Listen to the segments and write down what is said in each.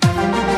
Thank you.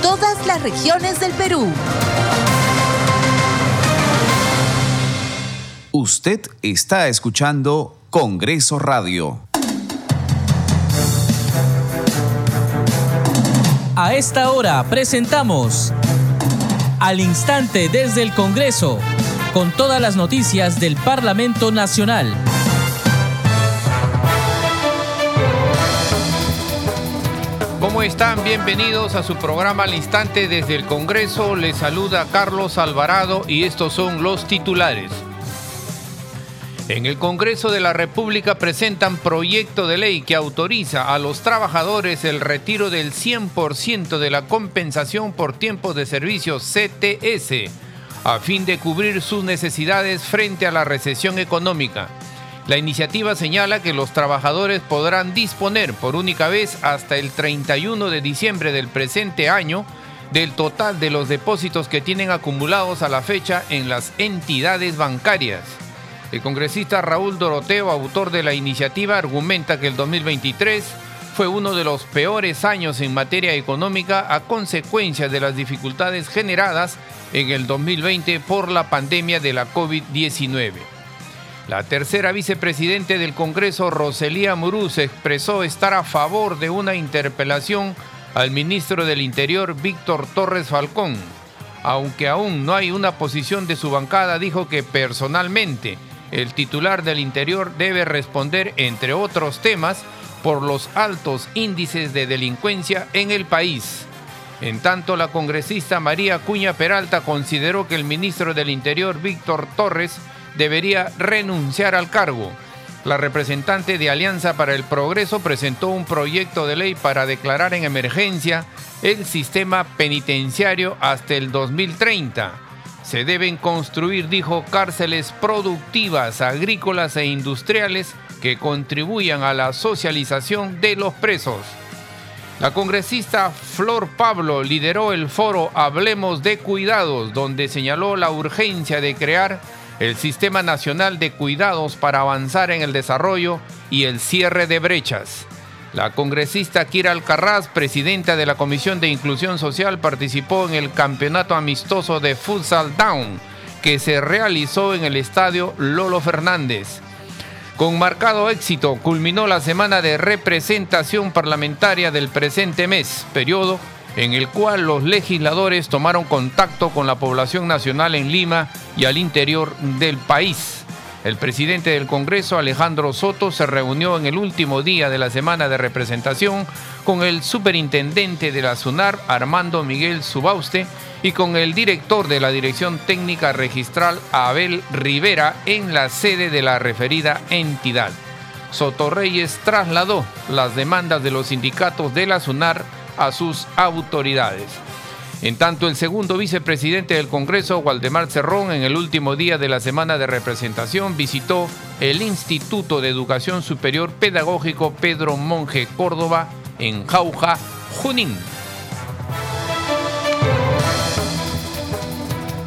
todas las regiones del Perú. Usted está escuchando Congreso Radio. A esta hora presentamos Al Instante desde el Congreso, con todas las noticias del Parlamento Nacional. ¿Cómo están? Bienvenidos a su programa Al Instante desde el Congreso. Les saluda Carlos Alvarado y estos son los titulares. En el Congreso de la República presentan proyecto de ley que autoriza a los trabajadores el retiro del 100% de la compensación por tiempo de servicio CTS, a fin de cubrir sus necesidades frente a la recesión económica. La iniciativa señala que los trabajadores podrán disponer por única vez hasta el 31 de diciembre del presente año del total de los depósitos que tienen acumulados a la fecha en las entidades bancarias. El congresista Raúl Doroteo, autor de la iniciativa, argumenta que el 2023 fue uno de los peores años en materia económica a consecuencia de las dificultades generadas en el 2020 por la pandemia de la COVID-19. La tercera vicepresidente del Congreso, Roselía Muruz, expresó estar a favor de una interpelación al ministro del Interior, Víctor Torres Falcón. Aunque aún no hay una posición de su bancada, dijo que personalmente el titular del Interior debe responder, entre otros temas, por los altos índices de delincuencia en el país. En tanto, la congresista María Cuña Peralta consideró que el ministro del Interior, Víctor Torres, debería renunciar al cargo. La representante de Alianza para el Progreso presentó un proyecto de ley para declarar en emergencia el sistema penitenciario hasta el 2030. Se deben construir, dijo, cárceles productivas, agrícolas e industriales que contribuyan a la socialización de los presos. La congresista Flor Pablo lideró el foro Hablemos de Cuidados, donde señaló la urgencia de crear el Sistema Nacional de Cuidados para avanzar en el desarrollo y el cierre de brechas. La congresista Kira Alcarraz, presidenta de la Comisión de Inclusión Social, participó en el campeonato amistoso de Futsal Down, que se realizó en el estadio Lolo Fernández. Con marcado éxito, culminó la semana de representación parlamentaria del presente mes, periodo en el cual los legisladores tomaron contacto con la población nacional en Lima y al interior del país. El presidente del Congreso, Alejandro Soto, se reunió en el último día de la semana de representación con el superintendente de la SUNAR, Armando Miguel Subauste, y con el director de la Dirección Técnica Registral, Abel Rivera, en la sede de la referida entidad. Soto Reyes trasladó las demandas de los sindicatos de la SUNAR a sus autoridades. En tanto, el segundo vicepresidente del Congreso, Waldemar Cerrón, en el último día de la semana de representación, visitó el Instituto de Educación Superior Pedagógico Pedro Monje Córdoba en Jauja, Junín.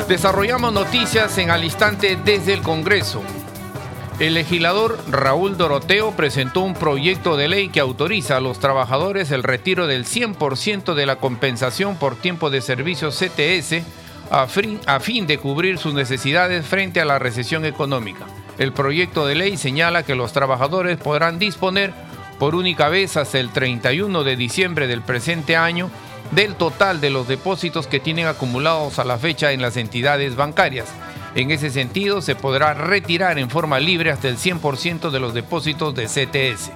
Desarrollamos noticias en al instante desde el Congreso. El legislador Raúl Doroteo presentó un proyecto de ley que autoriza a los trabajadores el retiro del 100% de la compensación por tiempo de servicio CTS a fin, de cubrir sus necesidades frente a la recesión económica. El proyecto de ley señala que los trabajadores podrán disponer por única vez hasta el 31 de diciembre del presente año del total de los depósitos que tienen acumulados a la fecha en las entidades bancarias en ese sentido, se podrá retirar en forma libre hasta el 100% de los depósitos de CTS.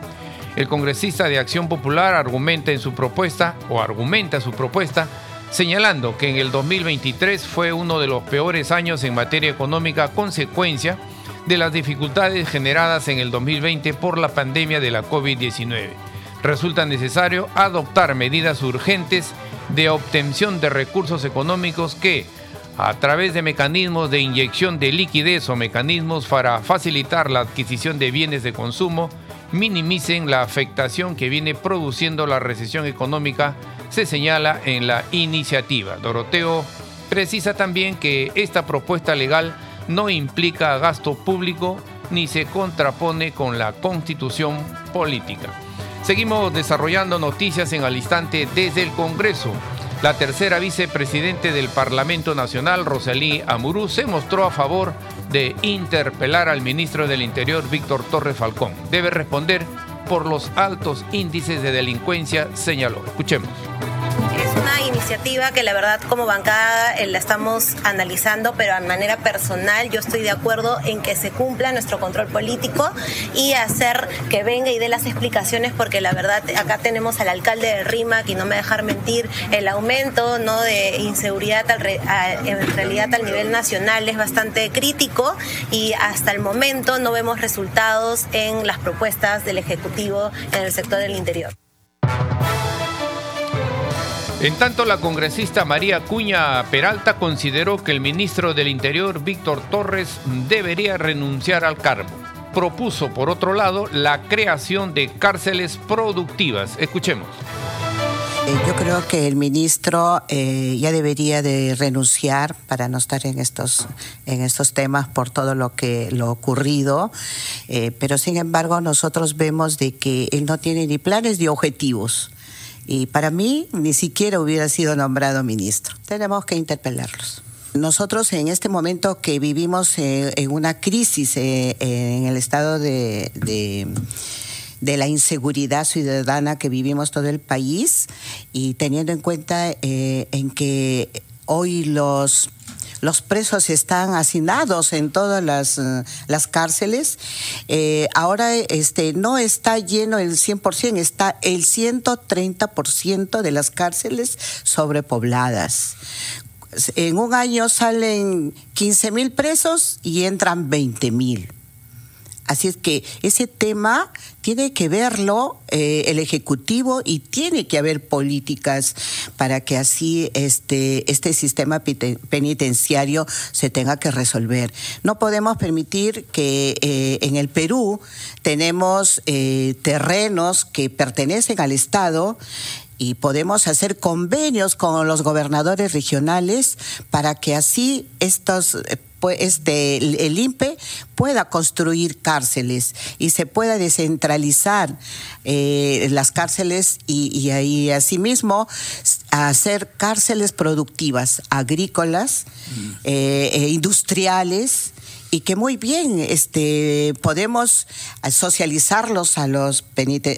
El congresista de Acción Popular argumenta en su propuesta, o argumenta su propuesta, señalando que en el 2023 fue uno de los peores años en materia económica consecuencia de las dificultades generadas en el 2020 por la pandemia de la COVID-19. resulta necesario adoptar medidas urgentes de obtención de recursos económicos que, a través de mecanismos de inyección de liquidez o mecanismos para facilitar la adquisición de bienes de consumo, minimicen la afectación que viene produciendo la recesión económica, se señala en la iniciativa. Doroteo precisa también que esta propuesta legal no implica gasto público ni se contrapone con la constitución política. Seguimos desarrollando noticias en al instante desde el Congreso. La tercera vicepresidente del Parlamento Nacional, Rosalí Amurú, se mostró a favor de interpelar al ministro del Interior, Víctor Torres Falcón. Debe responder por los altos índices de delincuencia, señaló. Escuchemos iniciativa que la verdad como bancada eh, la estamos analizando, pero de manera personal yo estoy de acuerdo en que se cumpla nuestro control político y hacer que venga y dé las explicaciones, porque la verdad acá tenemos al alcalde de Rima, que no me dejar mentir, el aumento ¿no? de inseguridad en realidad al nivel nacional es bastante crítico y hasta el momento no vemos resultados en las propuestas del Ejecutivo en el sector del interior. En tanto, la congresista María Cuña Peralta consideró que el ministro del Interior, Víctor Torres, debería renunciar al cargo. Propuso, por otro lado, la creación de cárceles productivas. Escuchemos. Eh, yo creo que el ministro eh, ya debería de renunciar para no estar en estos, en estos temas por todo lo que lo ocurrido, eh, pero sin embargo nosotros vemos de que él no tiene ni planes ni objetivos. Y para mí ni siquiera hubiera sido nombrado ministro. Tenemos que interpelarlos. Nosotros en este momento que vivimos eh, en una crisis eh, en el estado de, de, la inseguridad ciudadana que vivimos todo el país y teniendo en cuenta eh, en que hoy los los presos están hacinados en todas las, eh, las cárceles. Eh, ahora este, no está lleno el 100%, está el 130% de las cárceles sobrepobladas. En un año salen 15 mil presos y entran 20 mil. Así es que ese tema tiene que verlo eh, el Ejecutivo y tiene que haber políticas para que así este, este sistema penitenciario se tenga que resolver. No podemos permitir que eh, en el Perú tenemos eh, terrenos que pertenecen al Estado y podemos hacer convenios con los gobernadores regionales para que así estos este, el INPE pueda construir cárceles y se pueda descentralizar eh, las cárceles y, y, asimismo hacer cárceles productivas, agrícolas, eh, e industriales y que muy bien este, podemos socializarlos a los,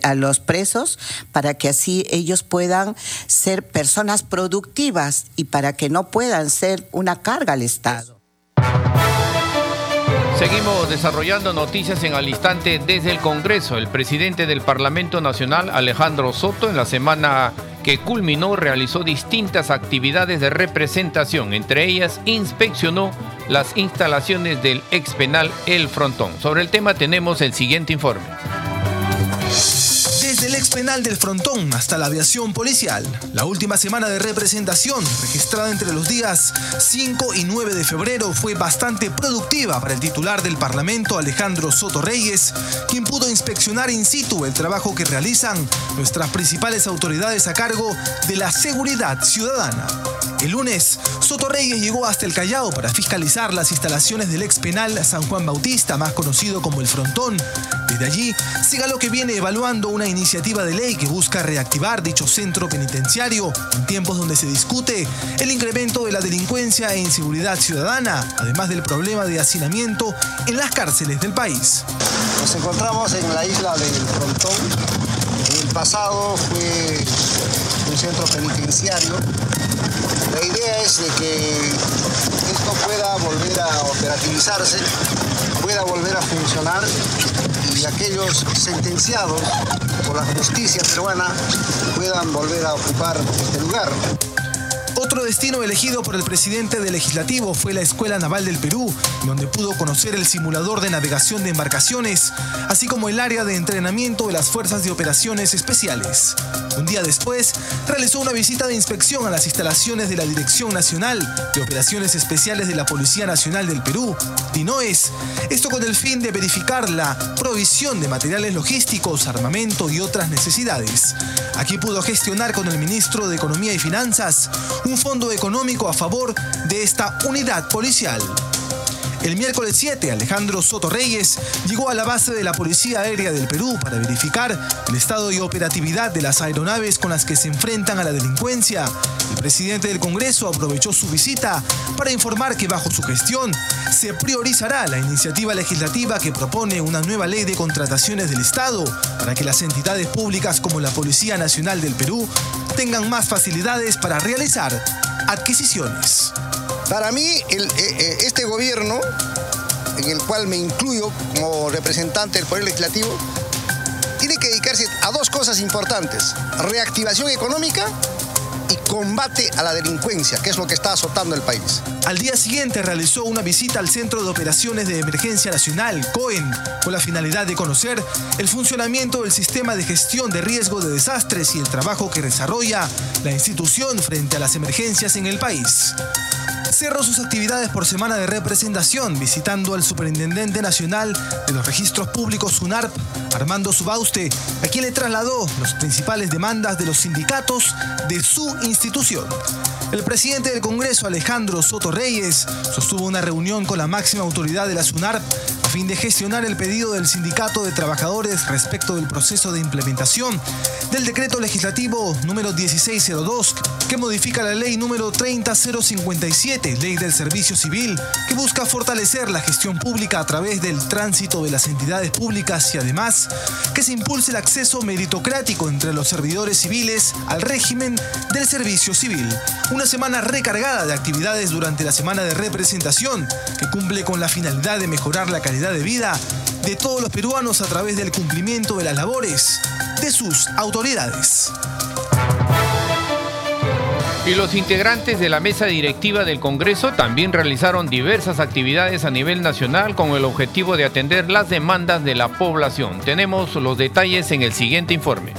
a los presos para que así ellos puedan ser personas productivas y para que no puedan ser una carga al Estado. Seguimos desarrollando noticias en al instante desde el Congreso. El presidente del Parlamento Nacional, Alejandro Soto, en la semana que culminó realizó distintas actividades de representación. Entre ellas, inspeccionó las instalaciones del ex penal El Frontón. Sobre el tema tenemos el siguiente informe del ex penal del Frontón hasta la aviación policial. La última semana de representación, registrada entre los días 5 y 9 de febrero, fue bastante productiva para el titular del Parlamento, Alejandro Soto Reyes, quien pudo inspeccionar in situ el trabajo que realizan nuestras principales autoridades a cargo de la seguridad ciudadana. El lunes, Soto Reyes llegó hasta el Callao para fiscalizar las instalaciones del ex penal San Juan Bautista, más conocido como el Frontón. Desde allí, siga lo que viene evaluando una iniciativa de ley que busca reactivar dicho centro penitenciario en tiempos donde se discute el incremento de la delincuencia e inseguridad ciudadana, además del problema de hacinamiento en las cárceles del país. Nos encontramos en la isla del Frontón. En el pasado fue un centro penitenciario la idea es de que esto pueda volver a operativizarse, pueda volver a funcionar y aquellos sentenciados por la justicia peruana puedan volver a ocupar este lugar. Otro destino elegido por el presidente del legislativo fue la Escuela Naval del Perú, donde pudo conocer el simulador de navegación de embarcaciones, así como el área de entrenamiento de las Fuerzas de Operaciones Especiales. Un día después, realizó una visita de inspección a las instalaciones de la Dirección Nacional de Operaciones Especiales de la Policía Nacional del Perú, DINOES, esto con el fin de verificar la provisión de materiales logísticos, armamento y otras necesidades. Aquí pudo gestionar con el ministro de Economía y Finanzas fondo económico a favor de esta unidad policial. El miércoles 7, Alejandro Soto Reyes llegó a la base de la Policía Aérea del Perú para verificar el estado y operatividad de las aeronaves con las que se enfrentan a la delincuencia. El presidente del Congreso aprovechó su visita para informar que bajo su gestión se priorizará la iniciativa legislativa que propone una nueva ley de contrataciones del Estado para que las entidades públicas como la Policía Nacional del Perú tengan más facilidades para realizar adquisiciones. Para mí, eh, eh, este gobierno, en el cual me incluyo como representante del Poder Legislativo, tiene que dedicarse a dos cosas importantes. Reactivación económica y combate a la delincuencia, que es lo que está azotando el país. Al día siguiente realizó una visita al Centro de Operaciones de Emergencia Nacional, COEN, con la finalidad de conocer el funcionamiento del sistema de gestión de riesgo de desastres y el trabajo que desarrolla la institución frente a las emergencias en el país cerró sus actividades por semana de representación visitando al Superintendente Nacional de los Registros Públicos SUNARP, Armando Subauste, a quien le trasladó las principales demandas de los sindicatos de su institución. El presidente del Congreso, Alejandro Soto Reyes, sostuvo una reunión con la máxima autoridad de la SUNARP a fin de gestionar el pedido del Sindicato de Trabajadores respecto del proceso de implementación del decreto legislativo número 1602 que modifica la ley número 30057, ley del servicio civil, que busca fortalecer la gestión pública a través del tránsito de las entidades públicas y además que se impulse el acceso meritocrático entre los servidores civiles al régimen del servicio civil. Una semana recargada de actividades durante la semana de representación que cumple con la finalidad de mejorar la calidad de vida de todos los peruanos a través del cumplimiento de las labores de sus autoridades. Y los integrantes de la mesa directiva del Congreso también realizaron diversas actividades a nivel nacional con el objetivo de atender las demandas de la población. Tenemos los detalles en el siguiente informe.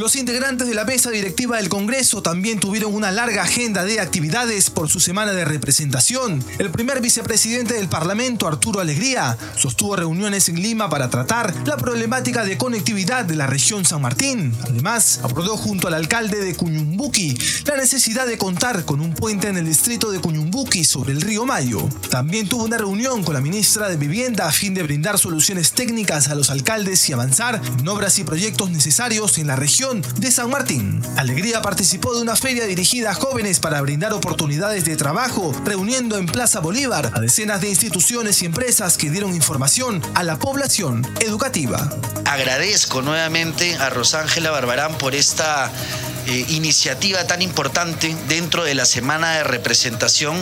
Los integrantes de la mesa directiva del Congreso también tuvieron una larga agenda de actividades por su semana de representación. El primer vicepresidente del Parlamento, Arturo Alegría, sostuvo reuniones en Lima para tratar la problemática de conectividad de la región San Martín. Además, aprobó junto al alcalde de Cuñumbuqui la necesidad de contar con un puente en el distrito de Cuñumbuqui sobre el río Mayo. También tuvo una reunión con la ministra de Vivienda a fin de brindar soluciones técnicas a los alcaldes y avanzar en obras y proyectos necesarios en la región de San Martín. Alegría participó de una feria dirigida a jóvenes para brindar oportunidades de trabajo, reuniendo en Plaza Bolívar a decenas de instituciones y empresas que dieron información a la población educativa. Agradezco nuevamente a Rosángela Barbarán por esta eh, iniciativa tan importante dentro de la semana de representación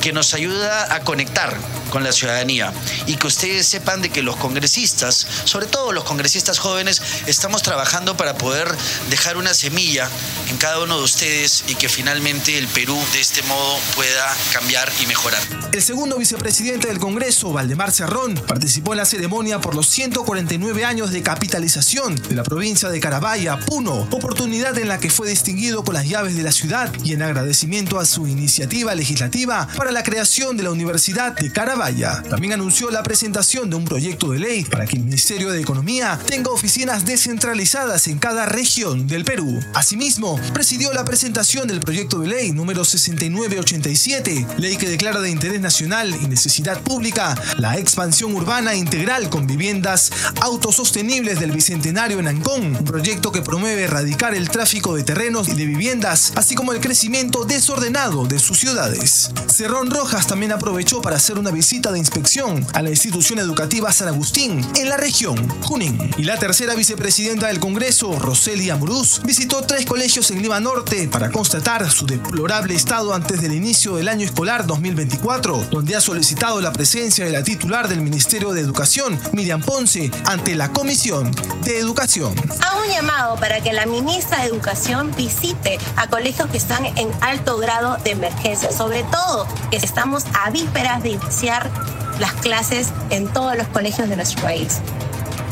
que nos ayuda a conectar con la ciudadanía y que ustedes sepan de que los congresistas, sobre todo los congresistas jóvenes, estamos trabajando para poder dejar una semilla en cada uno de ustedes y que finalmente el Perú de este modo pueda cambiar y mejorar. El segundo vicepresidente del Congreso, Valdemar Cerrón, participó en la ceremonia por los 149 años de capitalización de la provincia de Carabaya, Puno, oportunidad en la que fue distinguido con las llaves de la ciudad y en agradecimiento a su iniciativa legislativa para la creación de la Universidad de Carabaya. También anunció la presentación de un proyecto de ley para que el Ministerio de Economía tenga oficinas descentralizadas en cada región del Perú. Asimismo, presidió la presentación del proyecto de ley número 6987, ley que declara de interés nacional y necesidad pública la expansión urbana integral con viviendas autosostenibles del Bicentenario en Ancón, un proyecto que promueve erradicar el tráfico de terrenos y de viviendas, así como el crecimiento desordenado de sus ciudades. Cerrón Rojas también aprovechó para hacer una visita de inspección a la institución educativa San Agustín en la región Junín. Y la tercera vicepresidenta del Congreso, Roseli Amuruz, visitó tres colegios en Lima Norte para constatar su deplorable estado antes del inicio del año escolar 2024, donde ha solicitado la presencia de la titular del Ministerio de Educación, Miriam Ponce, ante la Comisión de Educación. Hago un llamado para que la ministra de Educación visite a colegios que están en alto grado de emergencia, sobre todo que estamos a vísperas de iniciar las clases en todos los colegios de nuestro país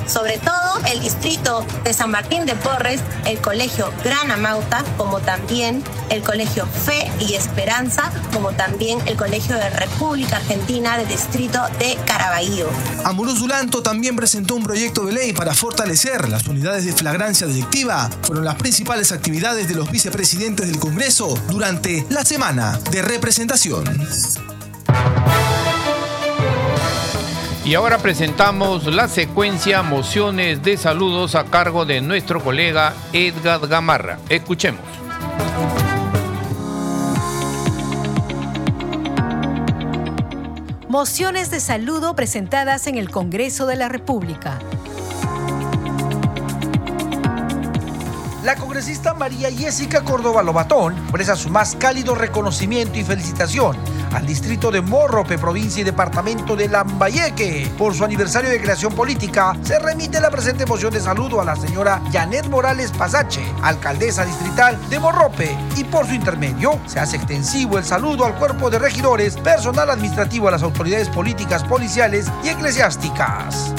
sobre todo el distrito de San Martín de Porres, el colegio Gran Amauta, como también el colegio Fe y Esperanza, como también el colegio de República Argentina del distrito de Caraballo. Amuruz Dulanto también presentó un proyecto de ley para fortalecer las unidades de flagrancia delictiva. Fueron las principales actividades de los vicepresidentes del Congreso durante la semana de representación. Y ahora presentamos la secuencia Mociones de Saludos a cargo de nuestro colega Edgar Gamarra. Escuchemos. Mociones de saludo presentadas en el Congreso de la República. La congresista María Jessica Córdoba Lobatón expresa su más cálido reconocimiento y felicitación al distrito de Morrope, provincia y departamento de Lambayeque. Por su aniversario de creación política, se remite la presente moción de saludo a la señora Janet Morales Pasache, alcaldesa distrital de Morrope, y por su intermedio se hace extensivo el saludo al cuerpo de regidores, personal administrativo a las autoridades políticas, policiales y eclesiásticas.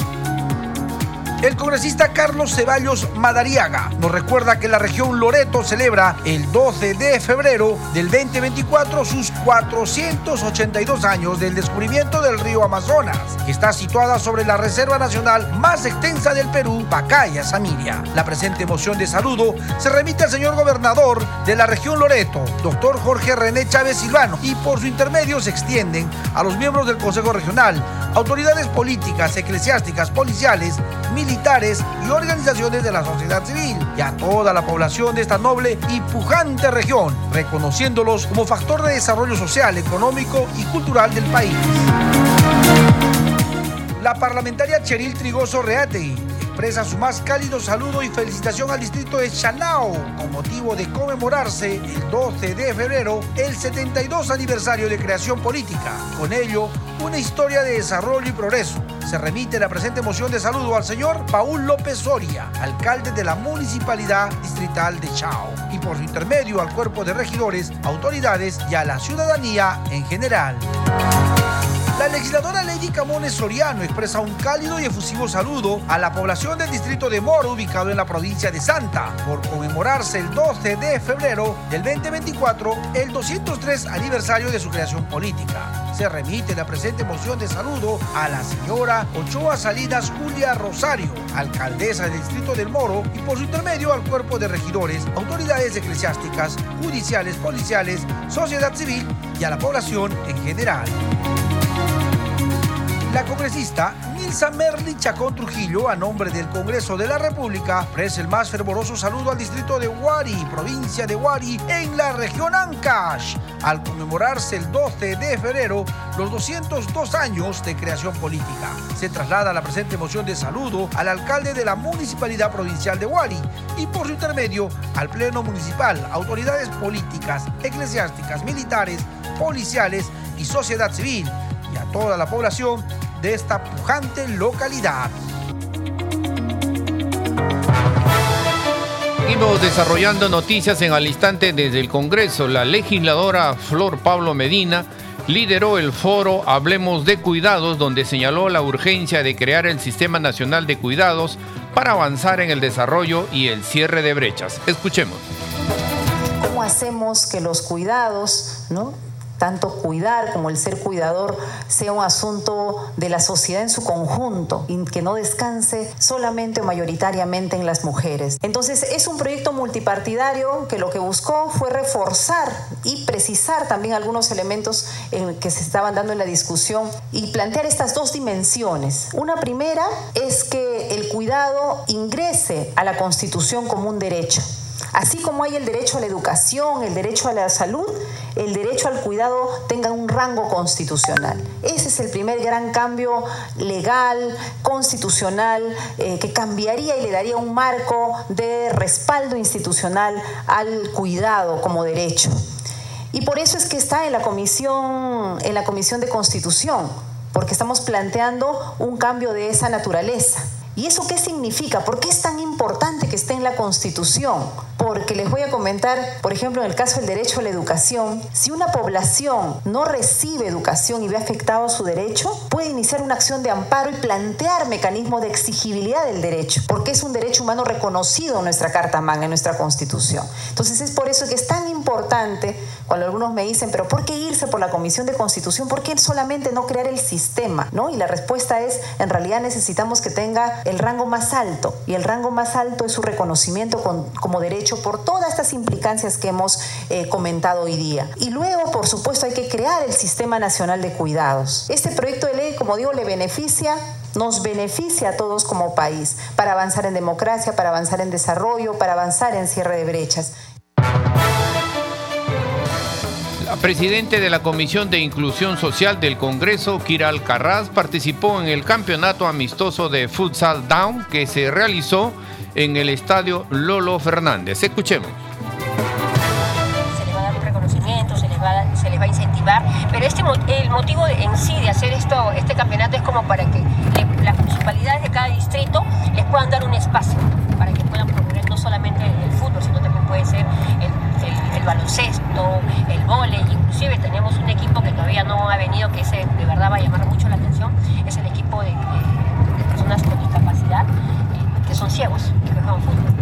El congresista Carlos Ceballos Madariaga nos recuerda que la región Loreto celebra el 12 de febrero del 2024 sus 482 años del descubrimiento del río Amazonas, que está situada sobre la reserva nacional más extensa del Perú, Pacaya Samiria. La presente moción de saludo se remite al señor gobernador de la región Loreto, doctor Jorge René Chávez Silvano, y por su intermedio se extienden a los miembros del Consejo Regional, autoridades políticas, eclesiásticas, policiales, militares y organizaciones de la sociedad civil y a toda la población de esta noble y pujante región, reconociéndolos como factor de desarrollo social, económico y cultural del país. La parlamentaria Cheril Trigoso Reategui expresa su más cálido saludo y felicitación al distrito de Chanao con motivo de conmemorarse el 12 de febrero el 72 aniversario de creación política. Con ello, una historia de desarrollo y progreso. Se remite la presente moción de saludo al señor Paul López Soria, alcalde de la Municipalidad Distrital de Chao, y por su intermedio al cuerpo de regidores, autoridades y a la ciudadanía en general. La legisladora Lady Camones Soriano expresa un cálido y efusivo saludo a la población del distrito de Moro, ubicado en la provincia de Santa, por conmemorarse el 12 de febrero del 2024 el 203 aniversario de su creación política. Se remite la presente moción de saludo a la señora Ochoa Salinas Julia Rosario, alcaldesa del distrito del Moro, y por su intermedio al cuerpo de regidores, autoridades eclesiásticas, judiciales, policiales, sociedad civil y a la población en general. La congresista Nilsa Merli Chacón Trujillo, a nombre del Congreso de la República, ofrece el más fervoroso saludo al distrito de Huari, provincia de Huari, en la región Ancash, al conmemorarse el 12 de febrero los 202 años de creación política. Se traslada la presente moción de saludo al alcalde de la Municipalidad Provincial de Huari y por su intermedio al Pleno Municipal, autoridades políticas, eclesiásticas, militares, policiales y sociedad civil y a toda la población de esta pujante localidad. Seguimos desarrollando noticias en al instante desde el Congreso. La legisladora Flor Pablo Medina lideró el foro Hablemos de Cuidados, donde señaló la urgencia de crear el Sistema Nacional de Cuidados para avanzar en el desarrollo y el cierre de brechas. Escuchemos. ¿Cómo hacemos que los cuidados, ¿no? Tanto cuidar como el ser cuidador sea un asunto de la sociedad en su conjunto y que no descanse solamente o mayoritariamente en las mujeres. Entonces es un proyecto multipartidario que lo que buscó fue reforzar y precisar también algunos elementos en que se estaban dando en la discusión y plantear estas dos dimensiones. Una primera es que el cuidado ingrese a la Constitución como un derecho Así como hay el derecho a la educación, el derecho a la salud, el derecho al cuidado tenga un rango constitucional. Ese es el primer gran cambio legal, constitucional, eh, que cambiaría y le daría un marco de respaldo institucional al cuidado como derecho. Y por eso es que está en la comisión, en la comisión de constitución, porque estamos planteando un cambio de esa naturaleza. ¿Y eso qué significa? ¿Por qué es tan importante que esté en la Constitución? Porque les voy a comentar, por ejemplo, en el caso del derecho a la educación, si una población no recibe educación y ve afectado su derecho, puede iniciar una acción de amparo y plantear mecanismos de exigibilidad del derecho, porque es un derecho humano reconocido en nuestra Carta Magna, en nuestra Constitución. Entonces es por eso que es tan importante cuando algunos me dicen, pero ¿por qué irse por la Comisión de Constitución? ¿Por qué solamente no crear el sistema? ¿No? Y la respuesta es, en realidad necesitamos que tenga el rango más alto, y el rango más alto es su reconocimiento como derecho por todas estas implicancias que hemos eh, comentado hoy día. Y luego, por supuesto, hay que crear el Sistema Nacional de Cuidados. Este proyecto de ley, como digo, le beneficia nos beneficia a todos como país para avanzar en democracia, para avanzar en desarrollo, para avanzar en cierre de brechas. Presidente de la Comisión de Inclusión Social del Congreso, Kira Alcarraz, participó en el campeonato amistoso de Futsal Down que se realizó en el estadio Lolo Fernández. Escuchemos. Se les va a dar un reconocimiento, se les va, se les va a incentivar, pero este, el motivo en sí de hacer esto, este campeonato es como para que las municipalidades de cada distrito les puedan dar un espacio para que puedan promover no solamente el fútbol, sino también puede ser el el baloncesto, el vóley, inclusive tenemos un equipo que todavía no ha venido, que ese de verdad va a llamar mucho la atención, es el equipo de, personas con discapacidad eh, que son ciegos y que juegan fútbol.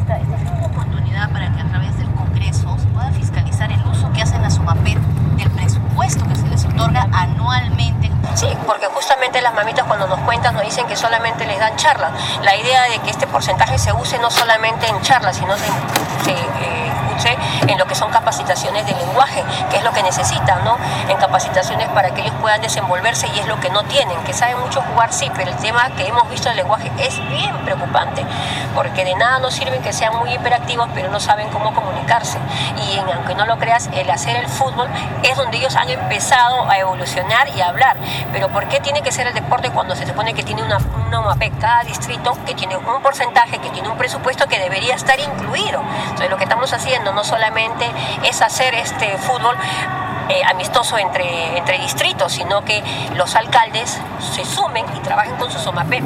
Esta, esta es una oportunidad para que a través del Congreso se pueda fiscalizar el uso que hacen la SUMAPET del presupuesto que se les otorga anualmente. Sí, porque justamente las mamitas cuando nos cuentan nos dicen que solamente les dan charlas. La idea de que este porcentaje se use no solamente en charlas, sino se, se eh, en lo que son capacitaciones de lenguaje, que es lo que necesitan, ¿no? En capacitaciones para que ellos puedan desenvolverse y es lo que no tienen, que saben mucho jugar, sí, pero el tema que hemos visto del lenguaje es bien preocupante, porque de nada nos sirven que sean muy hiperactivos, pero no saben cómo comunicarse. Y aunque no lo creas, el hacer el fútbol es donde ellos han empezado a evolucionar y a hablar. Pero ¿por qué tiene que ser el deporte cuando se supone que tiene una, una MAPEC, cada distrito que tiene un porcentaje, que tiene un presupuesto que debería estar incluido? Entonces lo que estamos haciendo no solamente es hacer este fútbol eh, amistoso entre, entre distritos, sino que los alcaldes se sumen y trabajen con su SOMAPEP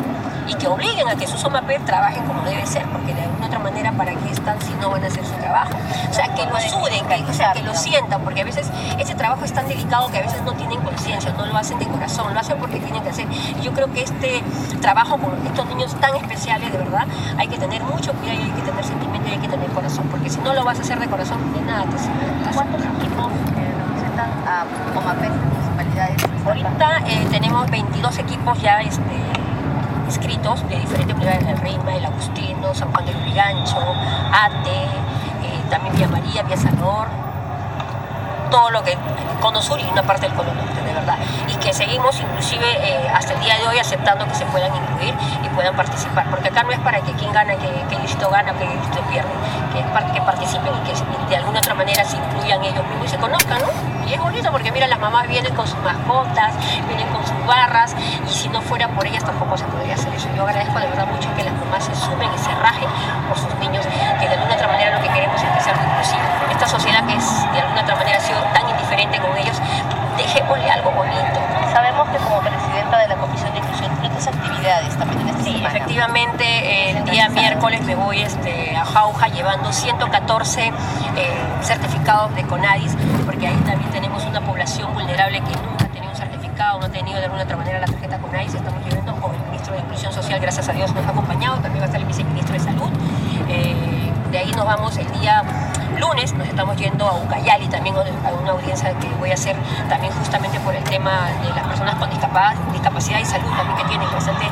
y que obliguen a que su SOMAPEP trabajen como debe ser, porque de alguna otra manera para qué están si no van a hacer su trabajo. O sea, que lo suden, que, o sea, que lo sientan, porque a veces ese trabajo es tan delicado que a veces no tienen conciencia, no lo hacen de corazón, lo hacen porque tienen que hacer. Y yo creo que este trabajo con estos niños tan especiales, de verdad, hay que tener mucho cuidado hay que tener sentimiento y hay que tener corazón, porque si no lo vas a hacer de corazón, de nada te sirve. ¿Cuántos equipos representan a OMAPES, municipalidades? Ahorita eh, tenemos 22 equipos ya este, inscritos de diferentes unidades del Reina, el Agustino, San Juan del Urigancho, Ate, eh, también Vía María, Vía Salor, todo lo que Cono Sur y una parte del Cono Norte, de verdad. Y que seguimos inclusive eh, hasta el día de hoy aceptando que se puedan incluir y puedan participar, porque acá no es para que quien gana, que, que distrito gana, que distrito pierde, que, que participen y que de alguna otra manera se incluyan ellos mismos y se conozcan, ¿no? Y es bonito porque mira, las mamás vienen con sus mascotas, vienen con sus barras y si no fuera por ellas tampoco se podría hacer eso. Yo agradezco de verdad mucho que las mamás se sumen y se rajen por sus niños, que de alguna queremos que sea inclusivo. Esta sociedad que es de alguna otra manera ha sido tan indiferente con ellos, dejémosle algo bonito. Sabemos que como presidenta de la Comisión de Inclusión tienes actividades también en esta Sí, efectivamente, el día miércoles me voy este, a Jauja llevando 114 eh, certificados de CONADIS, porque ahí también tenemos una población vulnerable que nunca ha tenido un certificado, no ha tenido de alguna otra manera la tarjeta CONADIS. Estamos llevando con el ministro de Inclusión Social, gracias a Dios, nos ha acompañado, también va a estar el viceministro de Salud. Eh, de ahí nos vamos el día lunes nos estamos yendo a Ucayali también a una audiencia que voy a hacer también justamente por el tema de las personas con discapacidad y salud también que tienen bastante eh,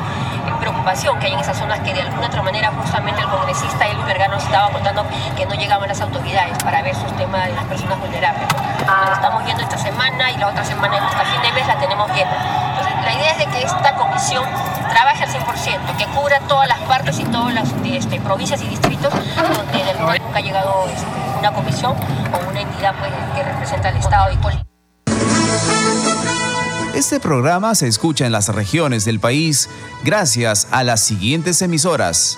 preocupación que hay en esas zonas que de alguna otra manera justamente el congresista Elvis Vergara nos estaba contando que no llegaban las autoridades para ver sus temas de las personas vulnerables. Ah. Estamos yendo esta semana y la otra semana hasta fin de mes la tenemos yendo. Entonces la idea es de que esta comisión trabaje al 100%, que cubra todas las partes y todas las este, provincias y distritos donde nunca ha llegado este, una comisión o una entidad pues, que representa al Estado y Este programa se escucha en las regiones del país gracias a las siguientes emisoras.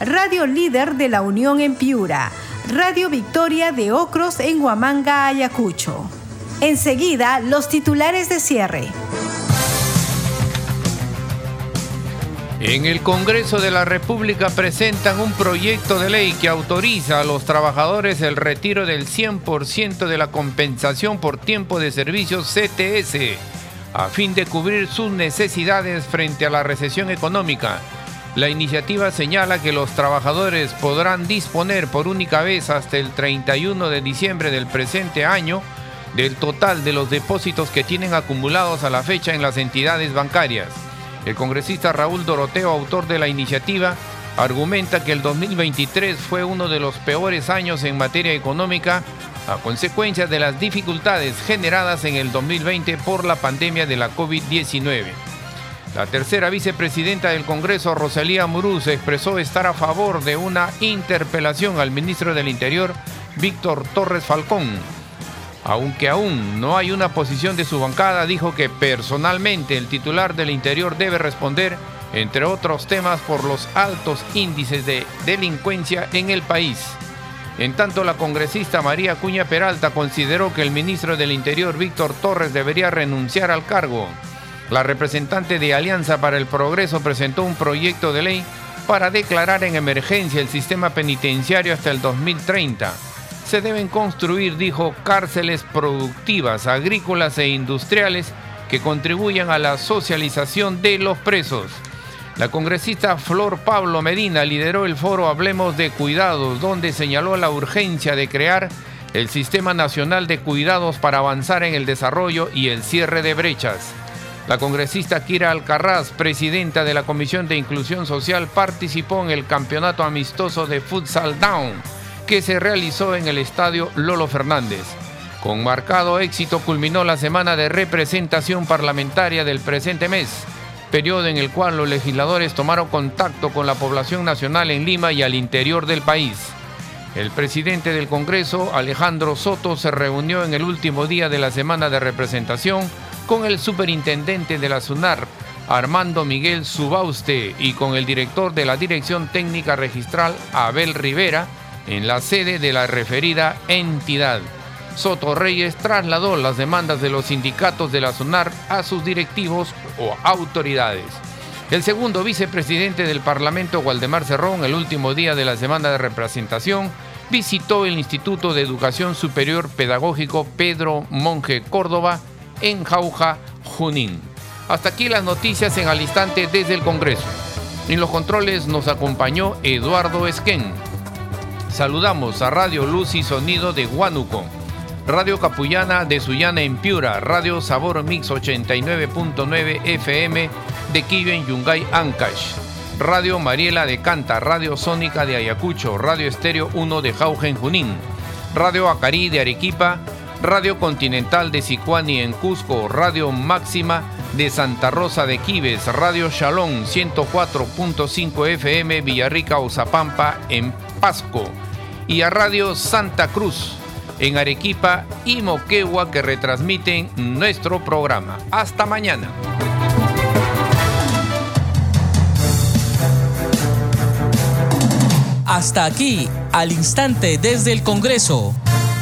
Radio Líder de la Unión en Piura, Radio Victoria de Ocros en Huamanga, Ayacucho. Enseguida, los titulares de cierre. En el Congreso de la República presentan un proyecto de ley que autoriza a los trabajadores el retiro del 100% de la compensación por tiempo de servicio CTS a fin de cubrir sus necesidades frente a la recesión económica. La iniciativa señala que los trabajadores podrán disponer por única vez hasta el 31 de diciembre del presente año del total de los depósitos que tienen acumulados a la fecha en las entidades bancarias. El congresista Raúl Doroteo, autor de la iniciativa, argumenta que el 2023 fue uno de los peores años en materia económica a consecuencia de las dificultades generadas en el 2020 por la pandemia de la COVID-19. La tercera vicepresidenta del Congreso, Rosalía Muruz, expresó estar a favor de una interpelación al ministro del Interior, Víctor Torres Falcón. Aunque aún no hay una posición de su bancada, dijo que personalmente el titular del Interior debe responder, entre otros temas, por los altos índices de delincuencia en el país. En tanto, la congresista María Cuña Peralta consideró que el ministro del Interior, Víctor Torres, debería renunciar al cargo. La representante de Alianza para el Progreso presentó un proyecto de ley para declarar en emergencia el sistema penitenciario hasta el 2030. Se deben construir, dijo, cárceles productivas, agrícolas e industriales que contribuyan a la socialización de los presos. La congresista Flor Pablo Medina lideró el foro Hablemos de Cuidados, donde señaló la urgencia de crear el Sistema Nacional de Cuidados para avanzar en el desarrollo y el cierre de brechas. La congresista Kira Alcarraz, presidenta de la Comisión de Inclusión Social, participó en el campeonato amistoso de Futsal Down, que se realizó en el estadio Lolo Fernández. Con marcado éxito culminó la semana de representación parlamentaria del presente mes periodo en el cual los legisladores tomaron contacto con la población nacional en Lima y al interior del país. El presidente del Congreso, Alejandro Soto, se reunió en el último día de la semana de representación con el superintendente de la SUNAR, Armando Miguel Subauste, y con el director de la Dirección Técnica Registral, Abel Rivera, en la sede de la referida entidad. Soto Reyes trasladó las demandas de los sindicatos de la SUNAR a sus directivos o autoridades. El segundo vicepresidente del Parlamento, Waldemar Cerrón, el último día de la semana de representación, visitó el Instituto de Educación Superior Pedagógico Pedro Monje Córdoba en Jauja, Junín. Hasta aquí las noticias en al instante desde el Congreso. En los controles nos acompañó Eduardo Esquén. Saludamos a Radio Luz y Sonido de Huánuco. Radio Capullana de Sullana en Piura, Radio Sabor Mix 89.9 FM de Quillo Yungay, Ancash, Radio Mariela de Canta, Radio Sónica de Ayacucho, Radio Estéreo 1 de Jauja en Junín, Radio Acarí de Arequipa, Radio Continental de Sicuani en Cusco, Radio Máxima de Santa Rosa de Quives, Radio Shalom 104.5 FM Villarrica Ozapampa en Pasco y a Radio Santa Cruz en Arequipa y Moquegua que retransmiten nuestro programa. Hasta mañana. Hasta aquí, al instante desde el Congreso,